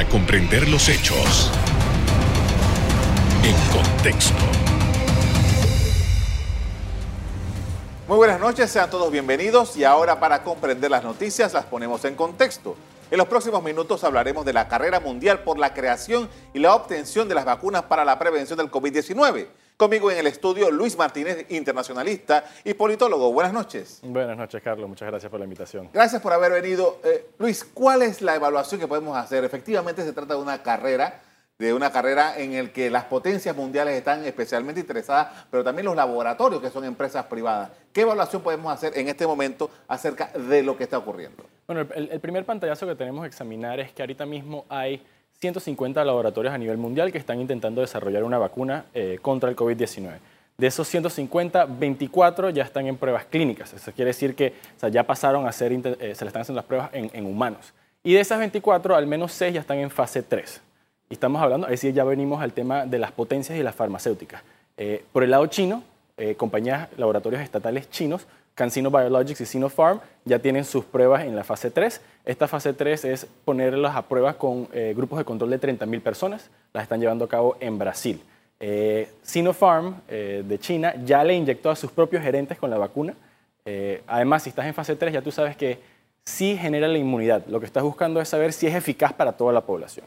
para comprender los hechos en contexto. Muy buenas noches, sean todos bienvenidos y ahora para comprender las noticias las ponemos en contexto. En los próximos minutos hablaremos de la carrera mundial por la creación y la obtención de las vacunas para la prevención del COVID-19. Conmigo en el estudio Luis Martínez, internacionalista y politólogo. Buenas noches. Buenas noches, Carlos. Muchas gracias por la invitación. Gracias por haber venido. Eh, Luis, ¿cuál es la evaluación que podemos hacer? Efectivamente se trata de una carrera de una carrera en el que las potencias mundiales están especialmente interesadas, pero también los laboratorios que son empresas privadas. ¿Qué evaluación podemos hacer en este momento acerca de lo que está ocurriendo? Bueno, el, primer pantallazo que tenemos que examinar es que ahorita mismo hay 150 laboratorios a nivel mundial que están intentando desarrollar una vacuna eh, contra el COVID-19. De esos 150, 24 ya están en pruebas clínicas. Eso quiere decir que ya pasaron a ser, eh, se le están haciendo las pruebas en, humanos. Y de esas 24, al menos 6 ya están en fase 3. Y estamos hablando, es decir, ya venimos al tema de las potencias y las farmacéuticas. Eh, por el lado chino, compañías, laboratorios estatales chinos, CanSino Biologics y Sinopharm, ya tienen sus pruebas en la fase 3. Esta fase 3 es ponerlas a pruebas con eh, grupos de control de 30.000 personas. Las están llevando a cabo en Brasil. Sinopharm de China ya le inyectó a sus propios gerentes con la vacuna. además, si estás en fase 3, ya tú sabes que sí genera la inmunidad. Lo que estás buscando es saber si es eficaz para toda la población.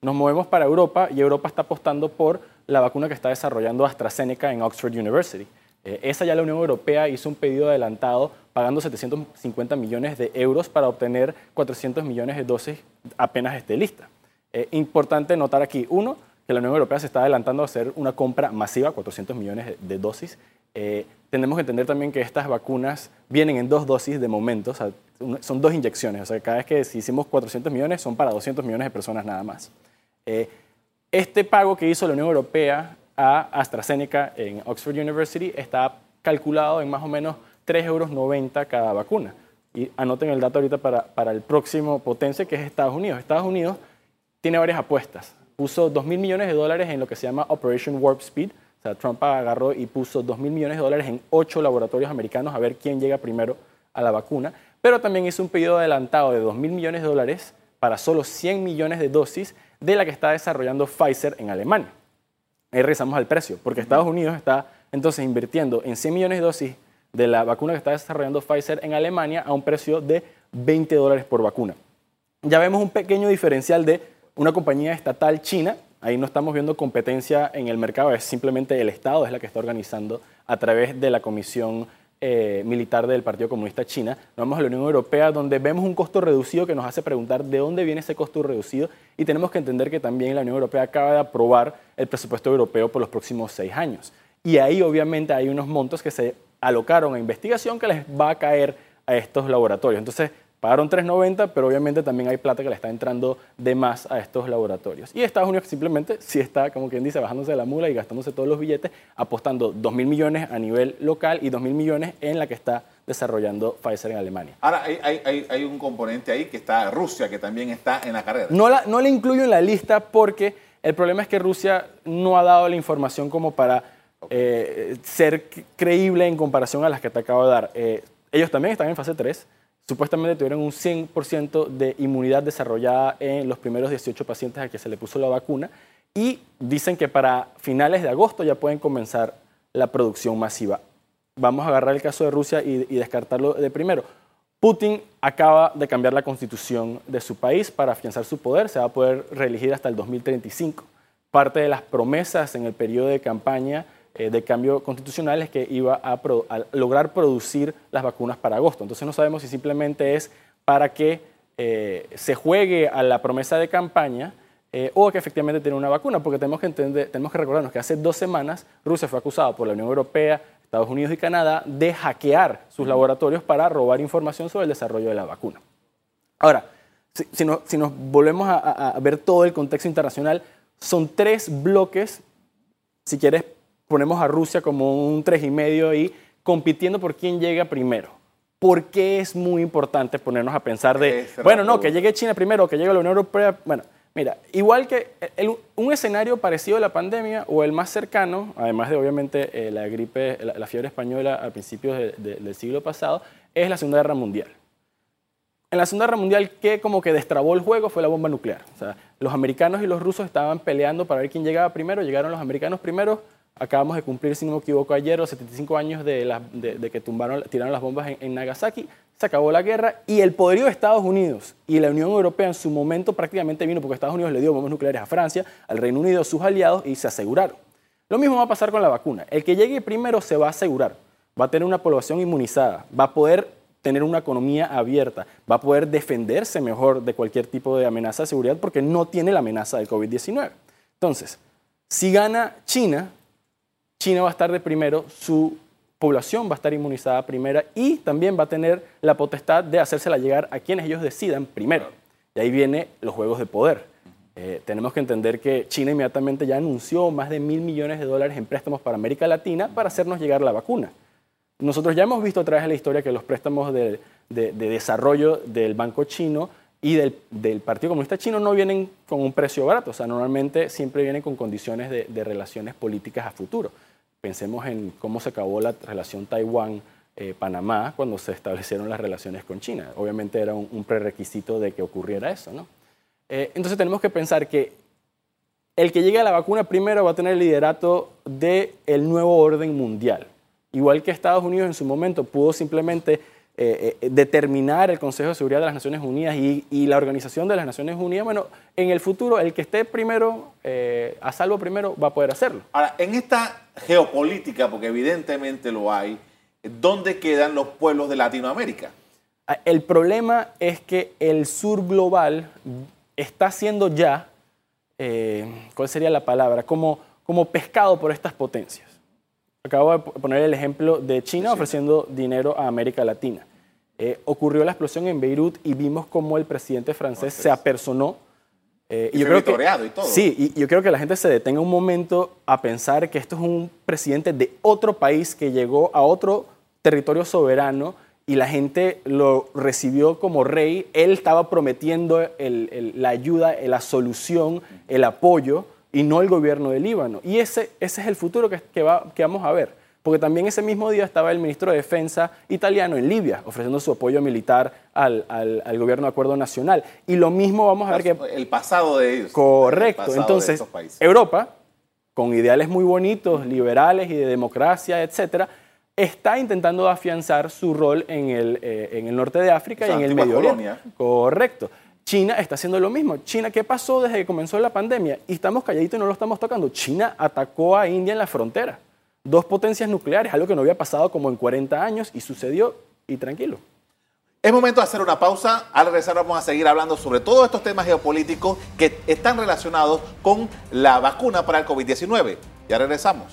Nos movemos para Europa y Europa está apostando por la vacuna que está desarrollando AstraZeneca en Oxford University. Eh, esa ya la Unión Europea hizo un pedido adelantado pagando 750 millones de euros para obtener 400 millones de dosis apenas esté lista. Eh, importante notar aquí, uno, que la Unión Europea se está adelantando a hacer una compra masiva, 400 millones de, dosis. Eh, tenemos que entender también que estas vacunas vienen en dos dosis de momento, son dos inyecciones, o sea, cada vez que si hicimos 400 millones son para 200 millones de personas nada más. Eh, este pago que hizo la Unión Europea a AstraZeneca en Oxford University está calculado en más o menos 3,90 euros cada vacuna. Y anoten el dato ahorita para, para el próximo potencia, que es Estados Unidos. Estados Unidos tiene varias apuestas. Puso 2 mil millones de dólares en lo que se llama Operation Warp Speed. O sea, Trump agarró y puso 2 mil millones de dólares en ocho laboratorios americanos a ver quién llega primero a la vacuna. Pero también hizo un pedido adelantado de 2 mil millones de dólares para solo 100 millones de dosis de la que está desarrollando Pfizer en Alemania. Ahí regresamos al precio, porque Estados Unidos está entonces invirtiendo en 100 millones de dosis de la vacuna que está desarrollando Pfizer en Alemania a un precio de 20 dólares por vacuna. Ya vemos un pequeño diferencial de una compañía estatal china, ahí no estamos viendo competencia en el mercado, es simplemente el Estado es la que está organizando a través de la Comisión eh, militar del Partido Comunista China, vamos a la Unión Europea, donde vemos un costo reducido que nos hace preguntar de dónde viene ese costo reducido y tenemos que entender que también la Unión Europea acaba de aprobar el presupuesto europeo por los próximos seis años. Y ahí obviamente hay unos montos que se alocaron a investigación que les va a caer a estos laboratorios. Entonces, Pagaron 3.90, pero obviamente también hay plata que le está entrando de más a estos laboratorios. Y Estados Unidos simplemente sí está, como quien dice, bajándose de la mula y gastándose todos los billetes, apostando 2.000 millones a nivel local y 2.000 millones en la que está desarrollando Pfizer en Alemania. Ahora, hay, un componente ahí que está Rusia, que también está en la carrera. No la, no incluyo en la lista porque el problema es que Rusia no ha dado la información como para eh, ser creíble en comparación a las que te acabo de dar. Eh, ellos también están en fase 3 Supuestamente tuvieron un 100% de inmunidad desarrollada en los primeros 18 pacientes a que se le puso la vacuna y dicen que para finales de agosto ya pueden comenzar la producción masiva. Vamos a agarrar el caso de Rusia y, descartarlo de primero. Putin acaba de cambiar la constitución de su país para afianzar su poder, se va a poder reelegir hasta el 2035. Parte de las promesas en el periodo de campaña de cambio constitucional es que iba a, lograr producir las vacunas para agosto. Entonces no sabemos si simplemente es para que eh, se juegue a la promesa de campaña eh, o que efectivamente tiene una vacuna, porque tenemos que, entender, tenemos que recordarnos que hace dos semanas Rusia fue acusada por la Unión Europea, Estados Unidos y Canadá de hackear sus laboratorios para robar información sobre el desarrollo de la vacuna. Ahora, si, nos volvemos a, a ver todo el contexto internacional, son tres bloques, si quieres, ponemos a Rusia como un tres y medio ahí, compitiendo por quién llega primero. ¿Por qué es muy importante ponernos a pensar de, bueno, no, que llegue China primero, que llegue la Unión Europea? Bueno, mira, igual que un escenario parecido a la pandemia o el más cercano, además de obviamente eh, la gripe, la, fiebre española a principios del siglo pasado, es la Segunda Guerra Mundial. En la Segunda Guerra Mundial, que como que destrabó el juego fue la bomba nuclear. O sea, los americanos y los rusos estaban peleando para ver quién llegaba primero, llegaron los americanos primero, acabamos de cumplir, si no me equivoco, ayer los 75 años de, de, que tumbaron, tiraron las bombas en, Nagasaki, se acabó la guerra y el poderío de Estados Unidos y la Unión Europea en su momento prácticamente vino porque Estados Unidos le dio bombas nucleares a Francia, al Reino Unido, a sus aliados y se aseguraron. Lo mismo va a pasar con la vacuna. El que llegue primero se va a asegurar, va a tener una población inmunizada, va a poder tener una economía abierta, va a poder defenderse mejor de cualquier tipo de amenaza de seguridad porque no tiene la amenaza del COVID-19. Entonces, si gana China, China va a estar de primero, su población va a estar inmunizada primera y también va a tener la potestad de hacérsela llegar a quienes ellos decidan primero. Y ahí vienen los juegos de poder. Eh, tenemos que entender que China inmediatamente ya anunció más de mil millones de dólares en préstamos para América Latina para hacernos llegar la vacuna. Nosotros ya hemos visto a través de la historia que los préstamos de, desarrollo del Banco Chino y del, del, Partido Comunista Chino no vienen con un precio barato, o sea, normalmente siempre vienen con condiciones de relaciones políticas a futuro. Pensemos en cómo se acabó la relación Taiwán-Panamá cuando se establecieron las relaciones con China. Obviamente era un, prerequisito de que ocurriera eso, ¿no? Eh, entonces tenemos que pensar que el que llegue a la vacuna primero va a tener el liderato del nuevo orden mundial. Igual que Estados Unidos en su momento pudo simplemente eh, eh, determinar el Consejo de Seguridad de las Naciones Unidas y, la Organización de las Naciones Unidas, bueno, en el futuro el que esté primero, eh, a salvo primero, va a poder hacerlo. Ahora, en esta geopolítica, porque evidentemente lo hay, ¿dónde quedan los pueblos de Latinoamérica? Ah, el problema es que el sur global está siendo ya, ¿cuál sería la palabra? Como, como pescado por estas potencias. Acabo de poner el ejemplo de China ofreciendo dinero a América Latina. Eh, ocurrió la explosión en Beirut y vimos cómo el presidente francés se apersonó. Eh, y, yo creo que, y todo. Sí, y yo creo que la gente se detenga un momento a pensar que esto es un presidente de otro país que llegó a otro territorio soberano y la gente lo recibió como rey. Él estaba prometiendo la ayuda, la solución, el apoyo y no el gobierno del Líbano. Y ese, ese es el futuro que, que, va, que vamos a ver. Porque también ese mismo día estaba el ministro de Defensa italiano en Libia, ofreciendo su apoyo militar al, al, gobierno de acuerdo nacional. Y lo mismo vamos a ver que... El pasado de ellos. Correcto. Entonces, Europa, con ideales muy bonitos, liberales y de democracia, etcétera, está intentando afianzar su rol en el, eh, en el norte de África y en el Medio Oriente. Correcto. China está haciendo lo mismo. China, ¿qué pasó desde que comenzó la pandemia? Y estamos calladitos y no lo estamos tocando. China atacó a India en la frontera. Dos potencias nucleares, algo que no había pasado como en 40 años y sucedió y tranquilo. Es momento de hacer una pausa. Al regresar vamos a seguir hablando sobre todos estos temas geopolíticos que están relacionados con la vacuna para el COVID-19. Ya regresamos.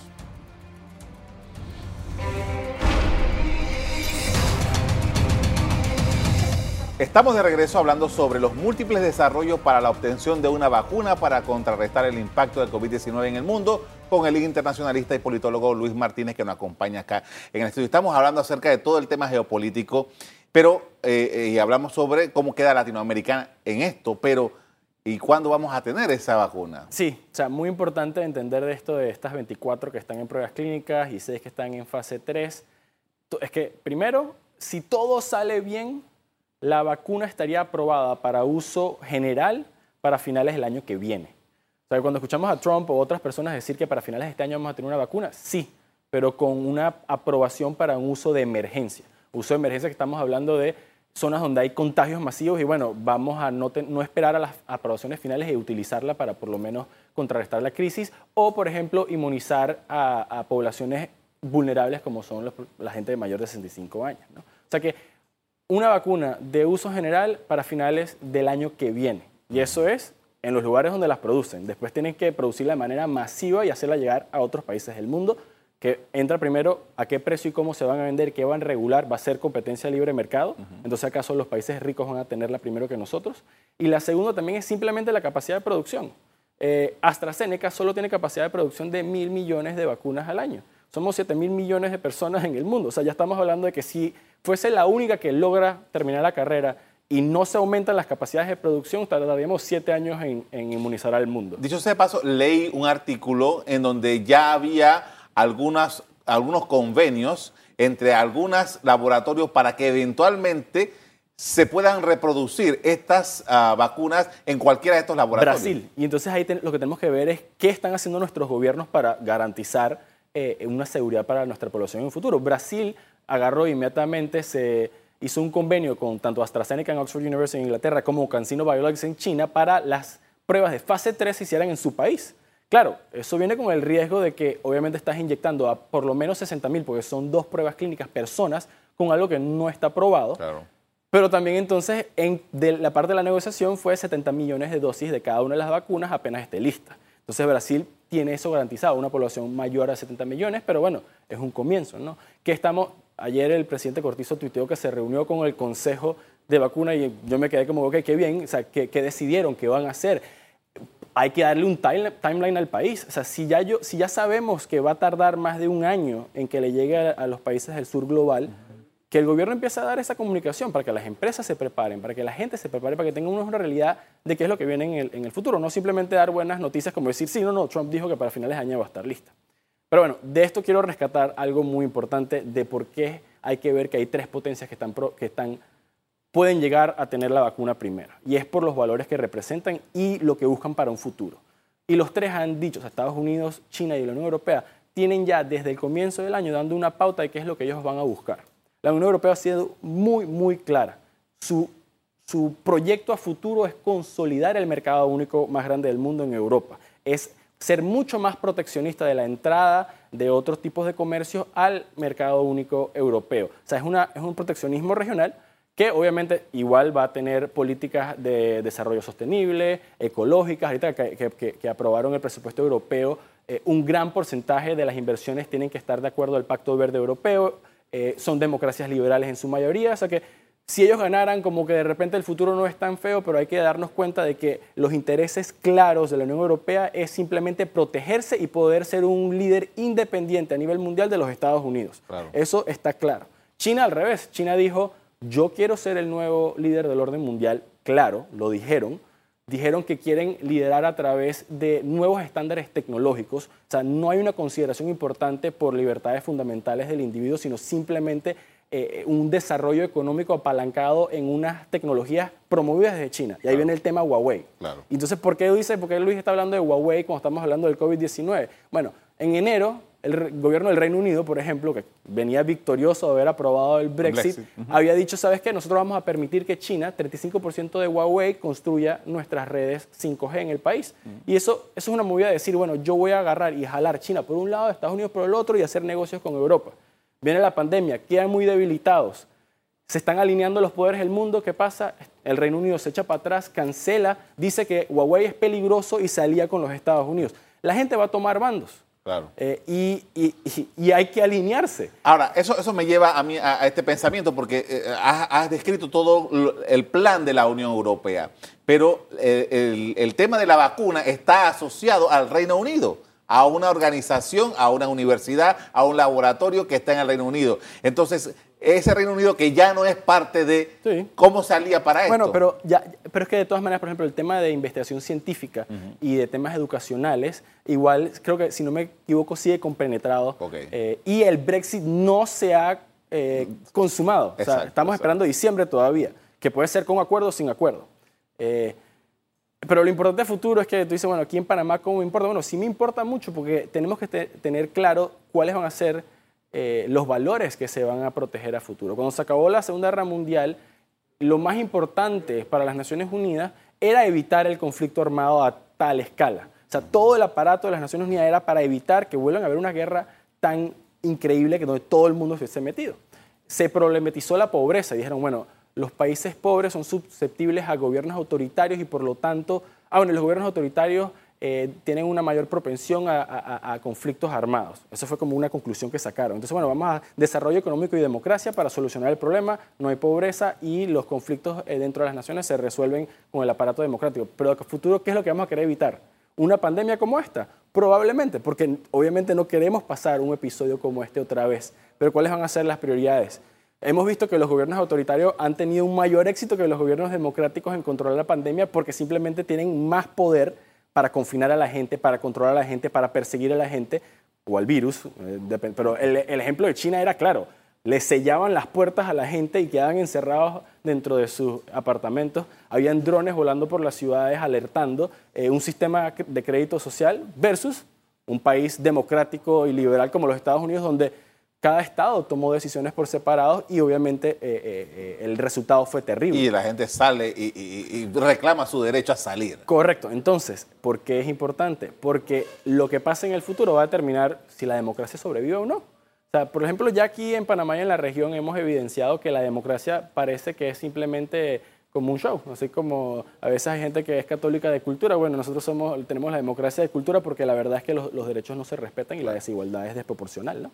Estamos de regreso hablando sobre los múltiples desarrollos para la obtención de una vacuna para contrarrestar el impacto del COVID-19 en el mundo con el internacionalista y politólogo Luis Martínez que nos acompaña acá en el estudio. Estamos hablando acerca de todo el tema geopolítico, pero eh, eh, y hablamos sobre cómo queda Latinoamérica en esto, pero ¿y cuándo vamos a tener esa vacuna? Sí, o sea, muy importante entender de esto de estas 24 que están en pruebas clínicas y 6 que están en fase 3. Es que primero, si todo sale bien, la vacuna estaría aprobada para uso general para finales del año que viene. Cuando escuchamos a Trump o otras personas decir que para finales de este año vamos a tener una vacuna, sí, pero con una aprobación para un uso de emergencia. Uso de emergencia que estamos hablando de zonas donde hay contagios masivos y bueno, vamos a no, esperar a las aprobaciones finales y utilizarla para por lo menos contrarrestar la crisis o, por ejemplo, inmunizar a, poblaciones vulnerables como son la gente de mayor de 65 años. O sea que una vacuna de uso general para finales del año que viene. Y eso es en los lugares donde las producen. Después tienen que producirla de manera masiva y hacerla llegar a otros países del mundo, que entra primero a qué precio y cómo se van a vender, qué van a regular, va a ser competencia libre mercado. Entonces, ¿acaso los países ricos van a tenerla primero que nosotros? Y la segunda también es simplemente la capacidad de producción. Eh, AstraZeneca solo tiene capacidad de producción de mil millones de vacunas al año. Somos 7 mil millones de personas en el mundo. O sea, ya estamos hablando de que si fuese la única que logra terminar la carrera y no se aumentan las capacidades de producción, tardaríamos siete años en, inmunizar al mundo. Dicho sea de paso, leí un artículo en donde ya había algunas, algunos convenios entre algunos laboratorios para que eventualmente se puedan reproducir estas ah, vacunas en cualquiera de estos laboratorios. Brasil. Y entonces ahí lo que tenemos que ver es qué están haciendo nuestros gobiernos para garantizar eh, una seguridad para nuestra población en el futuro. Brasil agarró inmediatamente, se hizo un convenio con tanto AstraZeneca en Oxford University en Inglaterra como CanSino Biologics en China para las pruebas de fase 3 se hicieran en su país. Claro, eso viene con el riesgo de que obviamente estás inyectando a por lo menos 60 mil, porque son dos pruebas clínicas, personas con algo que no está probado. Claro. Pero también entonces en, de la parte de la negociación fue 70 millones de dosis de cada una de las vacunas apenas esté lista. Entonces Brasil tiene eso garantizado, una población mayor a 70 millones, pero bueno, es un comienzo, ¿no? Que estamos, ayer el presidente Cortizo tuiteó que se reunió con el Consejo de Vacuna y yo me quedé como, ok, qué bien, o sea, ¿qué, decidieron? ¿Qué van a hacer? Hay que darle un timeline al país. O sea, si ya, yo, si ya sabemos que va a tardar más de un año en que le llegue a, los países del sur global, que el gobierno empiece a dar esa comunicación para que las empresas se preparen, para que la gente se prepare, para que tengan una realidad de qué es lo que viene en el, futuro. No simplemente dar buenas noticias como decir, sí, no, no, Trump dijo que para finales de año va a estar lista. Pero bueno, de esto quiero rescatar algo muy importante de por qué hay que ver que hay tres potencias que, están, que están, pueden llegar a tener la vacuna primera. Y es por los valores que representan y lo que buscan para un futuro. Y los tres han dicho, Estados Unidos, China y la Unión Europea, tienen ya desde el comienzo del año dando una pauta de qué es lo que ellos van a buscar. La Unión Europea ha sido muy, muy clara. Su, su proyecto a futuro es consolidar el mercado único más grande del mundo en Europa. Es ser mucho más proteccionista de la entrada de otros tipos de comercio al mercado único europeo. O sea, es, una, es un proteccionismo regional que obviamente igual va a tener políticas de desarrollo sostenible, ecológicas. Ahorita que, que, aprobaron el presupuesto europeo, eh, un gran porcentaje de las inversiones tienen que estar de acuerdo al Pacto Verde Europeo eh, son democracias liberales en su mayoría, o sea que si ellos ganaran, como que de repente el futuro no es tan feo, pero hay que darnos cuenta de que los intereses claros de la Unión Europea es simplemente protegerse y poder ser un líder independiente a nivel mundial de los Estados Unidos. Eso está claro. China al revés, China dijo, yo quiero ser el nuevo líder del orden mundial, claro, lo dijeron, dijeron que quieren liderar a través de nuevos estándares tecnológicos. O sea, no hay una consideración importante por libertades fundamentales del individuo, sino simplemente eh, un desarrollo económico apalancado en unas tecnologías promovidas desde China. Y ahí viene el tema Huawei. Claro. Entonces, ¿por qué, dice, ¿por qué Luis está hablando de Huawei cuando estamos hablando del COVID-19? Bueno, en enero el gobierno del Reino Unido, por ejemplo, que venía victorioso de haber aprobado el Brexit, había dicho, ¿sabes qué? Nosotros vamos a permitir que China, 35% de Huawei, construya nuestras redes 5G en el país. Y eso, eso es una movida de decir, bueno, yo voy a agarrar y jalar China por un lado, Estados Unidos por el otro y hacer negocios con Europa. Viene la pandemia, quedan muy debilitados. Se están alineando los poderes del mundo. ¿Qué pasa? El Reino Unido se echa para atrás, cancela, dice que Huawei es peligroso y se alía con los Estados Unidos. La gente va a tomar bandos. Claro. Eh, y, hay que alinearse. Ahora, eso, eso me lleva a, mí, a, este pensamiento porque eh, has, descrito todo el plan de la Unión Europea, pero eh, el, tema de la vacuna está asociado al Reino Unido a una organización, a una universidad, a un laboratorio que está en el Reino Unido. Entonces, ese Reino Unido que ya no es parte de cómo salía para esto. Bueno, pero, ya, pero es que de todas maneras, por ejemplo, el tema de investigación científica y de temas educacionales, igual creo que, si no me equivoco, sigue compenetrado. Eh, y el Brexit no se ha eh, consumado. o sea, estamos esperando diciembre todavía, que puede ser con acuerdo o sin acuerdo. Eh, pero lo importante de futuro es que tú dices, bueno, aquí en Panamá, ¿cómo me importa? Bueno, sí me importa mucho porque tenemos que tener claro cuáles van a ser eh, los valores que se van a proteger a futuro. Cuando se acabó la Segunda Guerra Mundial, lo más importante para las Naciones Unidas era evitar el conflicto armado a tal escala. O sea, todo el aparato de las Naciones Unidas era para evitar que vuelvan a haber una guerra tan increíble que donde todo el mundo se esté metido. Se problematizó la pobreza y dijeron, bueno, los países pobres son susceptibles a gobiernos autoritarios y por lo tanto, ah, bueno, los gobiernos autoritarios eh, tienen una mayor propensión a, conflictos armados. Eso fue como una conclusión que sacaron. Entonces, bueno, vamos a desarrollo económico y democracia para solucionar el problema, no hay pobreza y los conflictos eh, dentro de las naciones se resuelven con el aparato democrático. Pero a futuro, ¿qué es lo que vamos a querer evitar? ¿Una pandemia como esta? Probablemente, porque obviamente no queremos pasar un episodio como este otra vez. Pero ¿cuáles van a ser las prioridades? Hemos visto que los gobiernos autoritarios han tenido un mayor éxito que los gobiernos democráticos en controlar la pandemia porque simplemente tienen más poder para confinar a la gente, para controlar a la gente, para perseguir a la gente o al virus. Eh, pero el, ejemplo de China era claro. le sellaban las puertas a la gente y quedaban encerrados dentro de sus apartamentos. Habían drones volando por las ciudades alertando eh, un sistema de crédito social versus un país democrático y liberal como los Estados Unidos, donde cada estado tomó decisiones por separado y obviamente eh, eh, el resultado fue terrible. Y la gente sale y, reclama su derecho a salir. Correcto. Entonces, ¿por qué es importante? Porque lo que pasa en el futuro va a determinar si la democracia sobrevive o no por ejemplo, ya aquí en Panamá y en la región hemos evidenciado que la democracia parece que es simplemente como un show, así como a veces hay gente que es católica de cultura, bueno, nosotros somos, tenemos la democracia de cultura porque la verdad es que los, derechos no se respetan y la desigualdad es desproporcional. ¿no?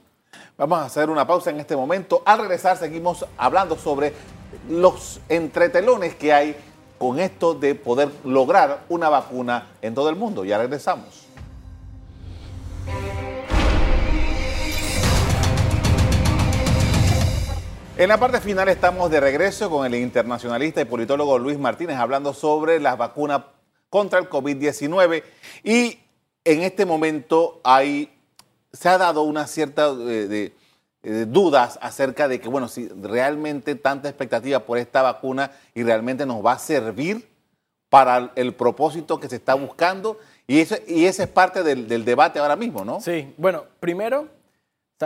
Vamos a hacer una pausa en este momento. Al regresar seguimos hablando sobre los entretelones que hay con esto de poder lograr una vacuna en todo el mundo. Ya regresamos. En la parte final estamos de regreso con el internacionalista y politólogo Luis Martínez hablando sobre las vacunas contra el COVID-19 y en este momento hay, se ha dado una cierta eh, de, dudas acerca de que, bueno, si realmente tanta expectativa por esta vacuna y realmente nos va a servir para el propósito que se está buscando y, eso, y ese es parte del debate ahora mismo, ¿no? Sí, bueno, primero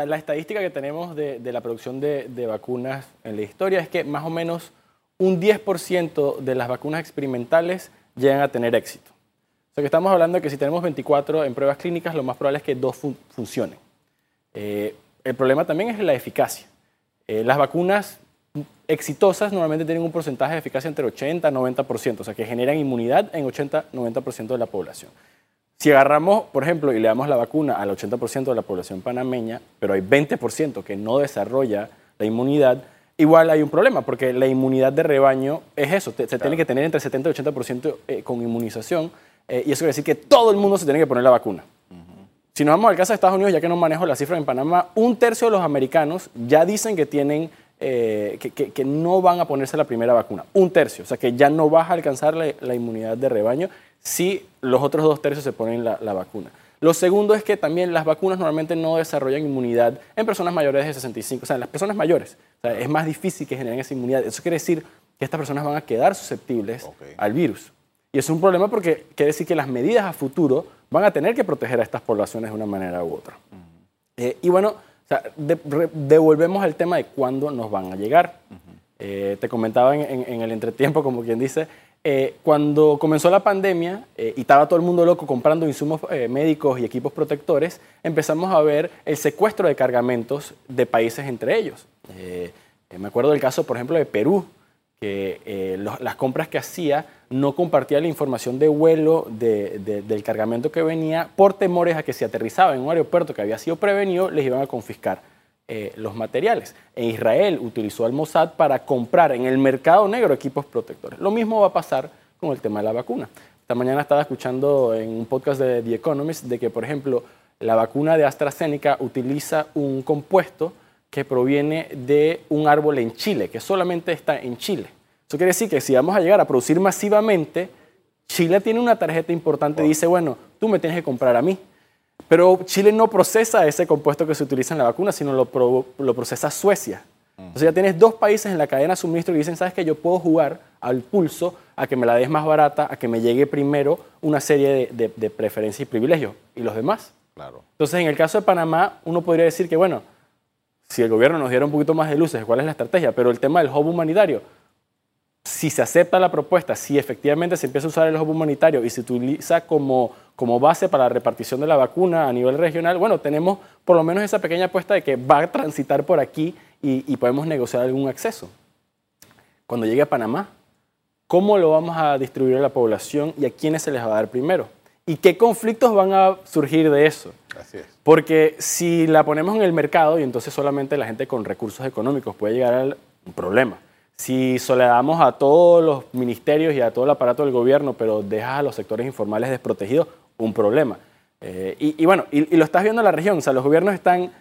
la estadística que tenemos de, la producción de, vacunas en la historia es que más o menos un 10% de las vacunas experimentales llegan a tener éxito. O sea que estamos hablando de que si tenemos 24 en pruebas clínicas, lo más probable es que dos funcionen. Eh, el problema también es la eficacia. Eh, las vacunas exitosas normalmente tienen un porcentaje de eficacia entre 80 y 90%, o sea que generan inmunidad en 80-90% de la población. Si agarramos, por ejemplo, y le damos la vacuna al 80% de la población panameña, pero hay 20% que no desarrolla la inmunidad, igual hay un problema, porque la inmunidad de rebaño es eso, se tiene que tener entre 70 y 80% eh, con inmunización, eh, y eso quiere decir que todo el mundo se tiene que poner la vacuna. Si nos vamos al caso de Estados Unidos, ya que no manejo la cifra en Panamá, un tercio de los americanos ya dicen que tienen eh, que, no van a ponerse la primera vacuna. Un tercio, o sea que ya no vas a alcanzar la inmunidad de rebaño si los otros dos tercios se ponen la, vacuna. Lo segundo es que también las vacunas normalmente no desarrollan inmunidad en personas mayores de 65, o sea, en las personas mayores. es más difícil que generen esa inmunidad. Eso quiere decir que estas personas van a quedar susceptibles al virus. Y es un problema porque quiere decir que las medidas a futuro van a tener que proteger a estas poblaciones de una manera u otra. Eh, y bueno, devolvemos al tema de cuándo nos van a llegar. Eh, te comentaba en, el entretiempo, como quien dice, eh, cuando comenzó la pandemia eh, y estaba todo el mundo loco comprando insumos eh, médicos y equipos protectores, empezamos a ver el secuestro de cargamentos de países entre ellos. me acuerdo del caso, por ejemplo, de Perú, que las compras que hacía no compartía la información de vuelo del cargamento que venía por temores a que si aterrizaba en un aeropuerto que había sido prevenido, les iban a confiscar eh, los materiales. En Israel utilizó al Mossad para comprar en el mercado negro equipos protectores. Lo mismo va a pasar con el tema de la vacuna. Esta mañana estaba escuchando en un podcast de The Economist de que, por ejemplo, la vacuna de AstraZeneca utiliza un compuesto que proviene de un árbol en Chile, que solamente está en Chile. Eso quiere decir que si vamos a llegar a producir masivamente, Chile tiene una tarjeta importante y dice, bueno, tú me tienes que comprar a mí. Pero Chile no procesa ese compuesto que se utiliza en la vacuna, sino lo, procesa Suecia. Entonces ya tienes dos países en la cadena de suministro que dicen, sabes que yo puedo jugar al pulso a que me la des más barata, a que me llegue primero una serie de, preferencias y privilegios. ¿Y los demás? Claro. Entonces en el caso de Panamá, uno podría decir que, bueno, si el gobierno nos diera un poquito más de luces, ¿cuál es la estrategia? Pero el tema del hub humanitario, si se acepta la propuesta, si efectivamente se empieza a usar el hub humanitario y se utiliza como como base para la repartición de la vacuna a nivel regional, bueno, tenemos por lo menos esa pequeña apuesta de que va a transitar por aquí y, podemos negociar algún acceso. Cuando llegue a Panamá, ¿cómo lo vamos a distribuir a la población y a quiénes se les va a dar primero? ¿Y qué conflictos van a surgir de eso? Así es. Porque si la ponemos en el mercado y entonces solamente la gente con recursos económicos puede llegar al problema. Si soledamos a todos los ministerios y a todo el aparato del gobierno, pero dejas a los sectores informales desprotegidos, un problema. Eh, y, bueno, y, lo estás viendo en la región, o sea, los gobiernos están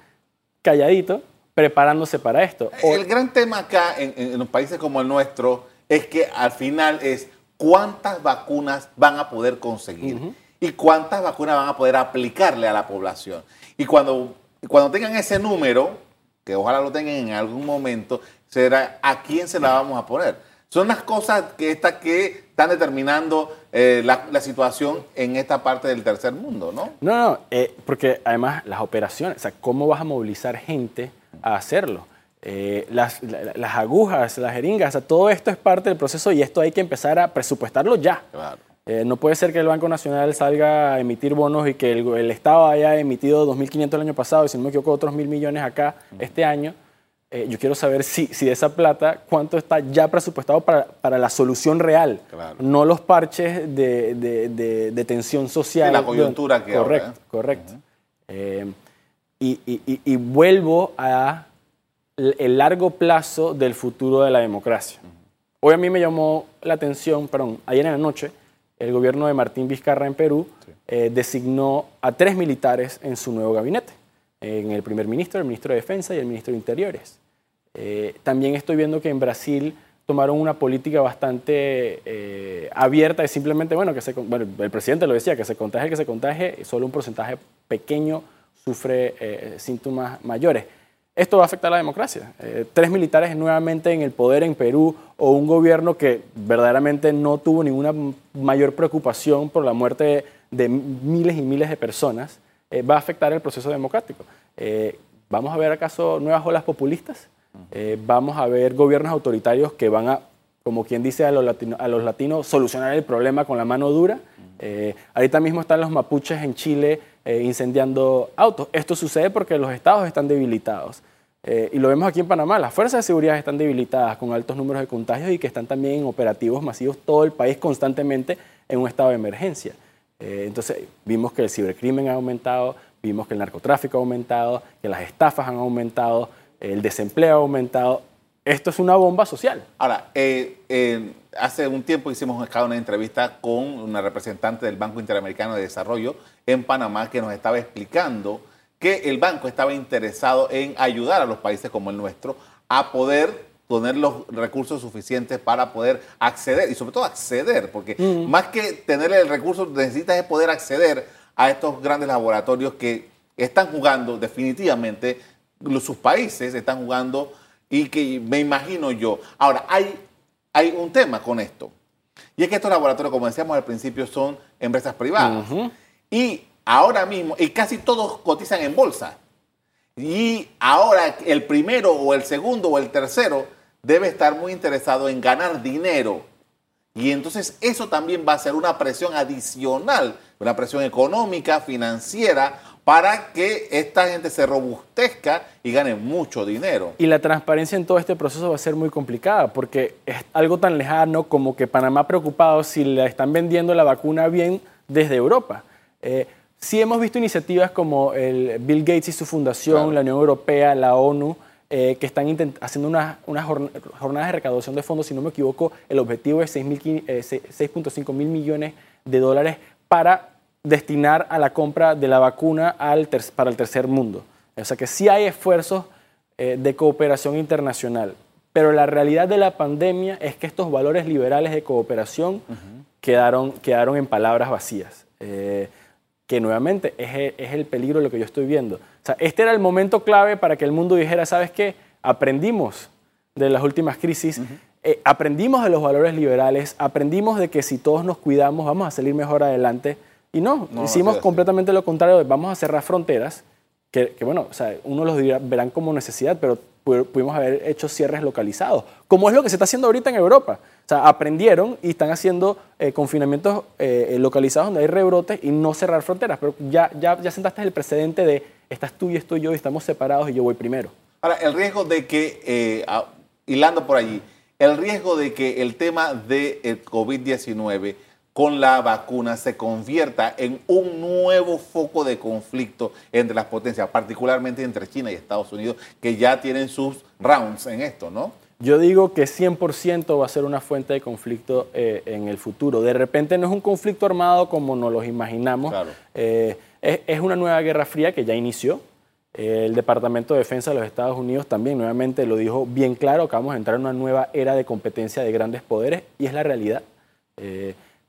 calladitos preparándose para esto. El gran tema acá en, en, los países como el nuestro es que al final es cuántas vacunas van a poder conseguir y cuántas vacunas van a poder aplicarle a la población. Y cuando, cuando tengan ese número, que ojalá lo tengan en algún momento, será a quién se la vamos a poner. Son las cosas que, estas que están determinando eh, la, situación en esta parte del tercer mundo, ¿no? No, no, eh, porque además las operaciones, o sea, ¿cómo vas a movilizar gente a hacerlo? Eh, las, las, agujas, las jeringas, o sea, todo esto es parte del proceso y esto hay que empezar a presupuestarlo ya. Claro. no puede ser que el Banco Nacional salga a emitir bonos y que el, el Estado haya emitido 2.500 el año pasado y si no me equivoco otros mil millones acá este año eh, yo quiero saber si, si de esa plata, cuánto está ya presupuestado para, para la solución real, no los parches de, de, de, tensión social. la coyuntura que Correcto, ahora, ¿eh? correcto. Eh, y, y, y, vuelvo a el largo plazo del futuro de la democracia. Hoy a mí me llamó la atención, perdón, ayer en la noche, el gobierno de Martín Vizcarra en Perú designó a tres militares en su nuevo gabinete, en el primer ministro, el ministro de Defensa y el ministro de Interiores. Eh, también estoy viendo que en Brasil tomaron una política bastante eh, abierta de simplemente, bueno, que se, bueno, el presidente lo decía, que se contagie, que se contagie, solo un porcentaje pequeño sufre eh, síntomas mayores. Esto va a afectar a la democracia. tres militares nuevamente en el poder en Perú o un gobierno que verdaderamente no tuvo ninguna mayor preocupación por la muerte de, miles y miles de personas, va a afectar el proceso democrático. ¿Vamos a ver acaso nuevas olas populistas? Eh, vamos a ver gobiernos autoritarios que van a, como quien dice a los, a los latinos, solucionar el problema con la mano dura. Eh, ahorita mismo están los mapuches en Chile eh, incendiando autos. Esto sucede porque los estados están debilitados. y lo vemos aquí en Panamá, las fuerzas de seguridad están debilitadas con altos números de contagios y que están también en operativos masivos todo el país constantemente en un estado de emergencia. entonces vimos que el cibercrimen ha aumentado, vimos que el narcotráfico ha aumentado, que las estafas han aumentado, el desempleo ha aumentado. Esto es una bomba social. Ahora, eh, eh, hace un tiempo hicimos una entrevista con una representante del Banco Interamericano de Desarrollo en Panamá que nos estaba explicando que el banco estaba interesado en ayudar a los países como el nuestro a poder tener los recursos suficientes para poder acceder y sobre todo acceder, porque mm. más que tener el recurso necesitas es poder acceder a estos grandes laboratorios que están jugando definitivamente sus países están jugando y que me imagino yo. Ahora, hay, hay un tema con esto. Y es que estos laboratorios, como decíamos al principio, son empresas privadas. Y ahora mismo, y casi todos cotizan en bolsa. Y ahora el primero o el segundo o el tercero debe estar muy interesado en ganar dinero. Y entonces eso también va a ser una presión adicional, una presión económica, financiera, para que esta gente se robustezca y gane mucho dinero. Y la transparencia en todo este proceso va a ser muy complicada porque es algo tan lejano como que Panamá preocupado si le están vendiendo la vacuna bien desde Europa. Eh, sí hemos visto iniciativas como el Bill Gates y su fundación, la Unión Europea, la ONU, eh, que están haciendo unas una jornadas de recaudación de fondos, si no me equivoco, el objetivo es 6.5 mil millones de dólares para destinar a la compra de la vacuna para el tercer mundo. O sea que sí hay esfuerzos eh, de cooperación internacional, pero la realidad de la pandemia es que estos valores liberales de cooperación quedaron, quedaron en palabras vacías, eh, que nuevamente es, es, el peligro de lo que yo estoy viendo. O sea, este era el momento clave para que el mundo dijera, ¿sabes qué? Aprendimos de las últimas crisis, eh, aprendimos de los valores liberales, aprendimos de que si todos nos cuidamos vamos a salir mejor adelante y no, hicimos completamente lo contrario, vamos a cerrar fronteras, que, bueno, o sea, uno los verán como necesidad, pero pudimos haber hecho cierres localizados, como es lo que se está haciendo ahorita en Europa. O sea, aprendieron y están haciendo eh, confinamientos eh, localizados donde hay rebrotes y no cerrar fronteras, pero ya, ya, ya sentaste el precedente de estás tú y estoy yo y estamos separados y yo voy primero. Ahora, el riesgo de que, eh, hilando por allí, el riesgo de que el tema del COVID-19 con la vacuna se convierta en un nuevo foco de conflicto entre las potencias, particularmente entre China y Estados Unidos, que ya tienen sus rounds en esto, ¿no? Yo digo que 100% va a ser una fuente de conflicto eh, en el futuro. De repente no es un conflicto armado como nos lo imaginamos. Eh, es, una nueva guerra fría que ya inició. el Departamento de Defensa de los Estados Unidos también nuevamente lo dijo bien claro, que vamos a entrar en una nueva era de competencia de grandes poderes y es la realidad.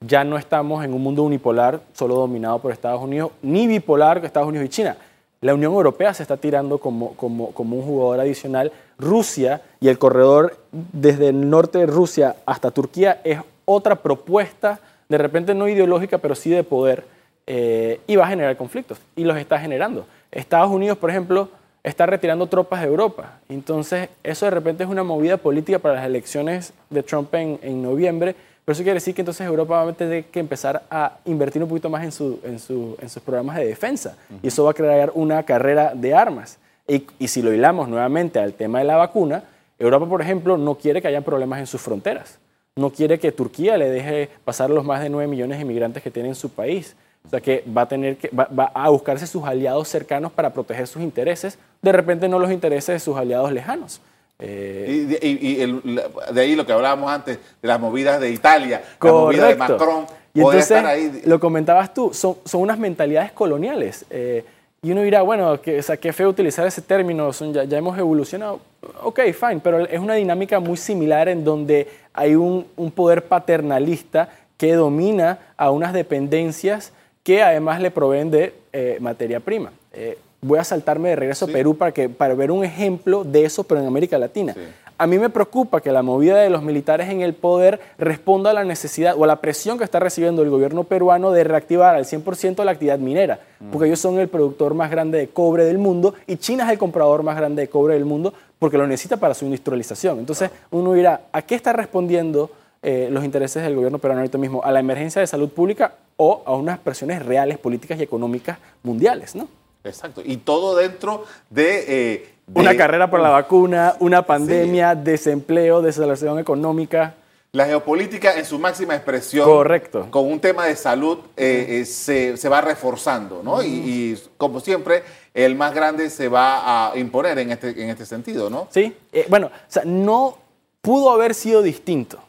Ya no estamos en un mundo unipolar solo dominado por Estados Unidos, ni bipolar Estados Unidos y China. La Unión Europea se está tirando como, como, como un jugador adicional. Rusia y el corredor desde el norte de Rusia hasta Turquía es otra propuesta, de repente no ideológica, pero sí de poder, eh, y va a generar conflictos, y los está generando. Estados Unidos, por ejemplo, está retirando tropas de Europa. Entonces, eso de repente es una movida política para las elecciones de Trump en, en noviembre, pero eso quiere decir que entonces Europa va a tener que empezar a invertir un poquito más en, su, en, su, en sus programas de defensa, y eso va a crear una carrera de armas. Y, y si lo hilamos nuevamente al tema de la vacuna, Europa, por ejemplo, no quiere que haya problemas en sus fronteras. No quiere que Turquía le deje pasar los más de 9 millones de inmigrantes que tiene en su país. O sea que va a tener va, va a buscarse sus aliados cercanos para proteger sus intereses, de repente no los intereses de sus aliados lejanos. Eh, y, de, y el, de, ahí lo que hablábamos antes, de las movidas de Italia, correcto. la movida de Macron. Y entonces, estar ahí. lo comentabas tú, son, son unas mentalidades coloniales. Eh, y uno dirá, bueno, que, o sea, qué feo utilizar ese término, son, ya, ya, hemos evolucionado. Ok, fine, pero es una dinámica muy similar en donde hay un, un poder paternalista que domina a unas dependencias que además le proveen de eh, materia prima. Eh, voy a saltarme de regreso sí. a Perú para, que, para ver un ejemplo de eso, pero en América Latina. Sí. A mí me preocupa que la movida de los militares en el poder responda a la necesidad o a la presión que está recibiendo el gobierno peruano de reactivar al 100% la actividad minera, mm. porque ellos son el productor más grande de cobre del mundo y China es el comprador más grande de cobre del mundo porque lo necesita para su industrialización. Entonces uno dirá, ¿a qué está respondiendo eh, los intereses del gobierno peruano ahorita mismo? ¿A la emergencia de salud pública o a unas presiones reales, políticas y económicas mundiales? ¿no? Exacto. Y todo dentro de... Eh, de... Una carrera por la vacuna, una pandemia, sí. desempleo, desaceleración económica. La geopolítica en su máxima expresión. Correcto. Con un tema de salud eh, eh, se, se, va reforzando, ¿no? Uh -huh. y, y, como siempre, el más grande se va a imponer en este, en este sentido, ¿no? Sí. Eh, bueno, o sea, no pudo haber sido distinto.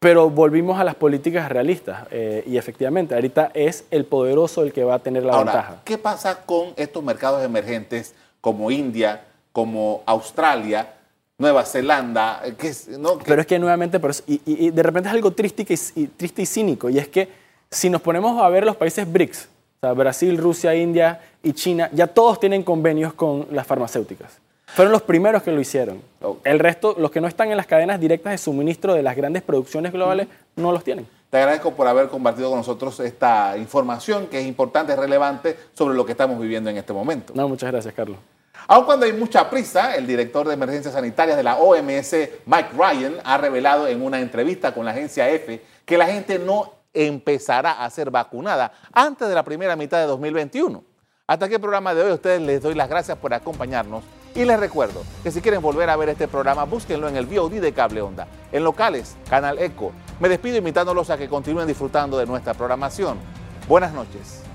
Pero volvimos a las políticas realistas eh, y efectivamente, ahorita es el poderoso el que va a tener la Ahora, ventaja. ¿Qué pasa con estos mercados emergentes como India, como Australia, Nueva Zelanda? Que, ¿no? que... Pero es que nuevamente, pero, y, y, de repente es algo triste y, y, triste y cínico, y es que si nos ponemos a ver los países BRICS, o sea, Brasil, Rusia, India y China, ya todos tienen convenios con las farmacéuticas. Fueron los primeros que lo hicieron. El resto, los que no están en las cadenas directas de suministro de las grandes producciones globales, no los tienen. Te agradezco por haber compartido con nosotros esta información que es importante, es relevante sobre lo que estamos viviendo en este momento. No, muchas gracias, Carlos. Aun cuando hay mucha prisa, el director de emergencias sanitarias de la OMS, Mike Ryan, ha revelado en una entrevista con la agencia EFE que la gente no empezará a ser vacunada antes de la primera mitad de 2021. Hasta aquí el programa de hoy. A ustedes les doy las gracias por acompañarnos y les recuerdo que si quieren volver a ver este programa, búsquenlo en el VOD de Cable Onda, en locales, Canal Eco. Me despido invitándolos a que continúen disfrutando de nuestra programación. Buenas noches.